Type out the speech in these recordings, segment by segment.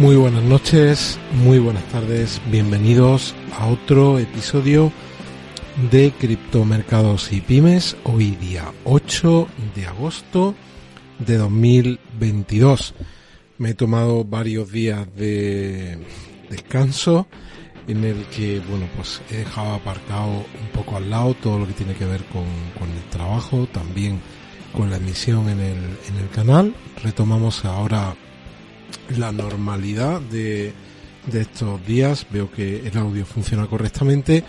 Muy buenas noches, muy buenas tardes, bienvenidos a otro episodio de Criptomercados y Pymes, hoy día 8 de agosto de 2022. Me he tomado varios días de descanso en el que, bueno, pues he dejado aparcado un poco al lado todo lo que tiene que ver con, el trabajo, también con la emisión en el, en el canal. Retomamos ahora la normalidad de, estos días. Veo que el audio funciona correctamente.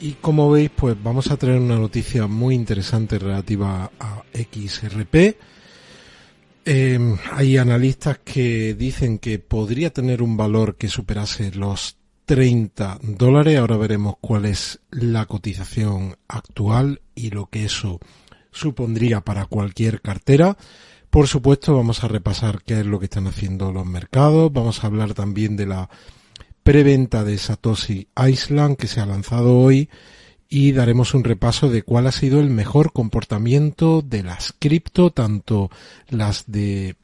Y como veis, pues vamos a traer una noticia muy interesante relativa a XRP. Em, hay analistas que dicen que podría tener un valor que superase los 30 dólares. Ahora veremos cuál es la cotización actual y lo que eso supondría para cualquier cartera. Por supuesto, vamos a repasar qué es lo que están haciendo los mercados. Vamos a hablar también de la preventa de Satoshi Island que se ha lanzado hoy y daremos un repaso de cuál ha sido el mejor comportamiento de las cripto, tanto las de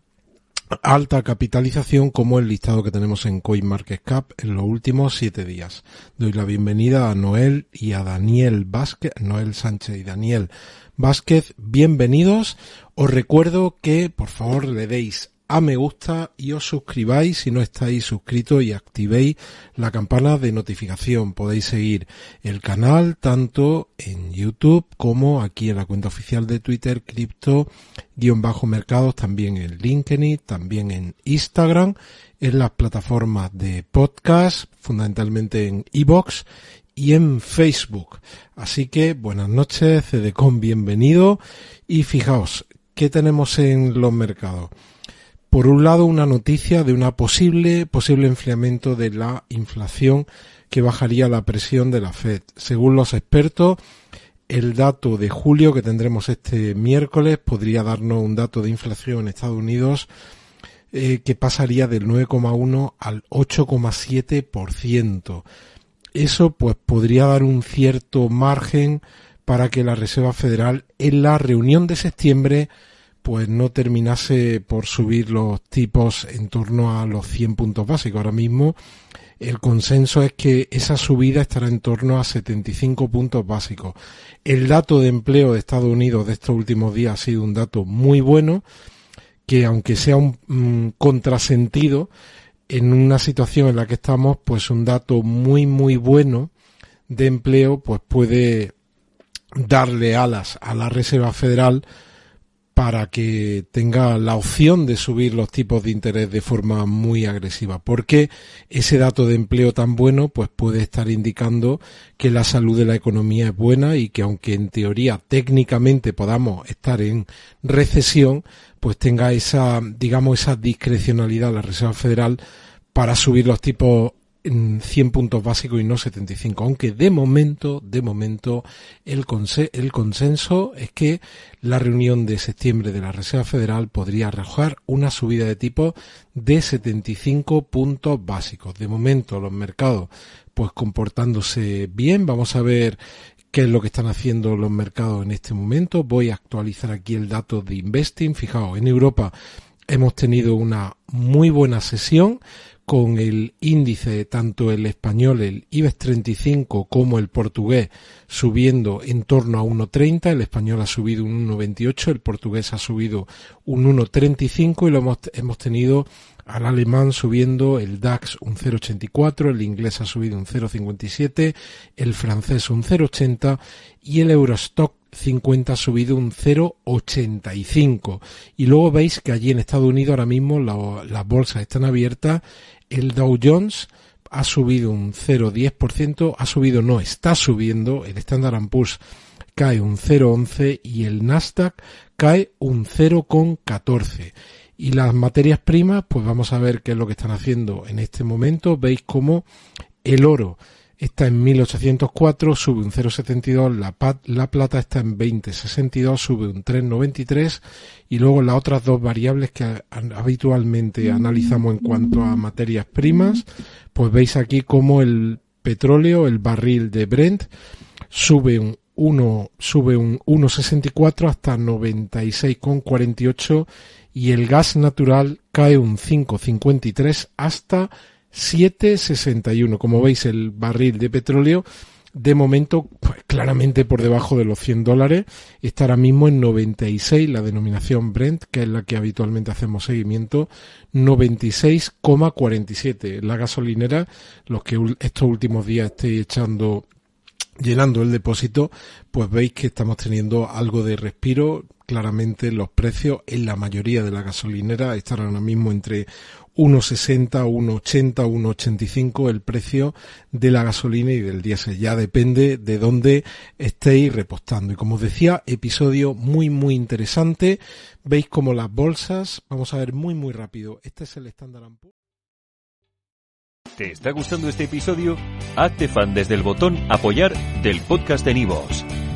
alta capitalización como el listado que tenemos en CoinMarketCap en los últimos siete días. Doy la bienvenida a Noel y a Daniel Vázquez, Noel Sánchez y Daniel Vázquez. Bienvenidos. Os recuerdo que por favor le deis a me gusta y os suscribáis si no estáis suscritos y activéis la campana de notificación. Podéis seguir el canal tanto en YouTube como aquí en la cuenta oficial de Twitter, cripto-mercados, también en LinkedIn, también en Instagram, en las plataformas de podcast, fundamentalmente en iBox y en Facebook. Así que buenas noches, CDCOM, bienvenido y fijaos, ¿qué tenemos en los mercados? Por un lado una noticia de una posible posible enfriamiento de la inflación que bajaría la presión de la Fed. Según los expertos, el dato de julio que tendremos este miércoles podría darnos un dato de inflación en Estados Unidos eh, que pasaría del 9,1 al 8,7%. Eso pues podría dar un cierto margen para que la Reserva Federal en la reunión de septiembre pues no terminase por subir los tipos en torno a los 100 puntos básicos. Ahora mismo el consenso es que esa subida estará en torno a 75 puntos básicos. El dato de empleo de Estados Unidos de estos últimos días ha sido un dato muy bueno, que aunque sea un mm, contrasentido, en una situación en la que estamos, pues un dato muy muy bueno de empleo, pues puede darle alas a la Reserva Federal para que tenga la opción de subir los tipos de interés de forma muy agresiva, porque ese dato de empleo tan bueno pues puede estar indicando que la salud de la economía es buena y que aunque en teoría técnicamente podamos estar en recesión, pues tenga esa digamos esa discrecionalidad la Reserva Federal para subir los tipos 100 puntos básicos y no 75, aunque de momento, de momento, el, el consenso es que la reunión de septiembre de la Reserva Federal podría arrojar una subida de tipo de 75 puntos básicos. De momento, los mercados, pues comportándose bien, vamos a ver qué es lo que están haciendo los mercados en este momento. Voy a actualizar aquí el dato de investing. Fijaos, en Europa hemos tenido una muy buena sesión con el índice tanto el español, el IBEX 35 como el portugués subiendo en torno a 1.30, el español ha subido un 1.28, el portugués ha subido un 1.35 y lo hemos, hemos tenido al alemán subiendo el DAX un 0,84, el inglés ha subido un 0,57, el francés un 0,80 y el Eurostock 50 ha subido un 0,85. Y luego veis que allí en Estados Unidos ahora mismo las bolsas están abiertas el Dow Jones ha subido un 0,10%, ha subido, no, está subiendo, el Standard Poor's cae un 0,11 y el Nasdaq cae un 0,14. Y las materias primas, pues vamos a ver qué es lo que están haciendo en este momento. Veis cómo el oro está en 1804, sube un 0,72, la, la plata está en 20,62, sube un 3,93 y luego las otras dos variables que habitualmente analizamos en cuanto a materias primas, pues veis aquí como el petróleo, el barril de Brent, sube un 1, sube un 1,64 hasta 96,48 y el gas natural cae un 5,53 hasta 7,61. Como veis, el barril de petróleo de momento pues, claramente por debajo de los 100 dólares, está ahora mismo en 96 la denominación Brent, que es la que habitualmente hacemos seguimiento, 96,47. La gasolinera, los que estos últimos días estéis echando llenando el depósito, pues veis que estamos teniendo algo de respiro. Claramente los precios en la mayoría de la gasolinera están ahora mismo entre 1,60, 1,80, 1,85 el precio de la gasolina y del diésel. Ya depende de dónde estéis repostando. Y como os decía, episodio muy, muy interesante. Veis como las bolsas, vamos a ver muy, muy rápido. Este es el estándar. ¿Te está gustando este episodio? Hazte fan desde el botón apoyar del podcast de Nivos.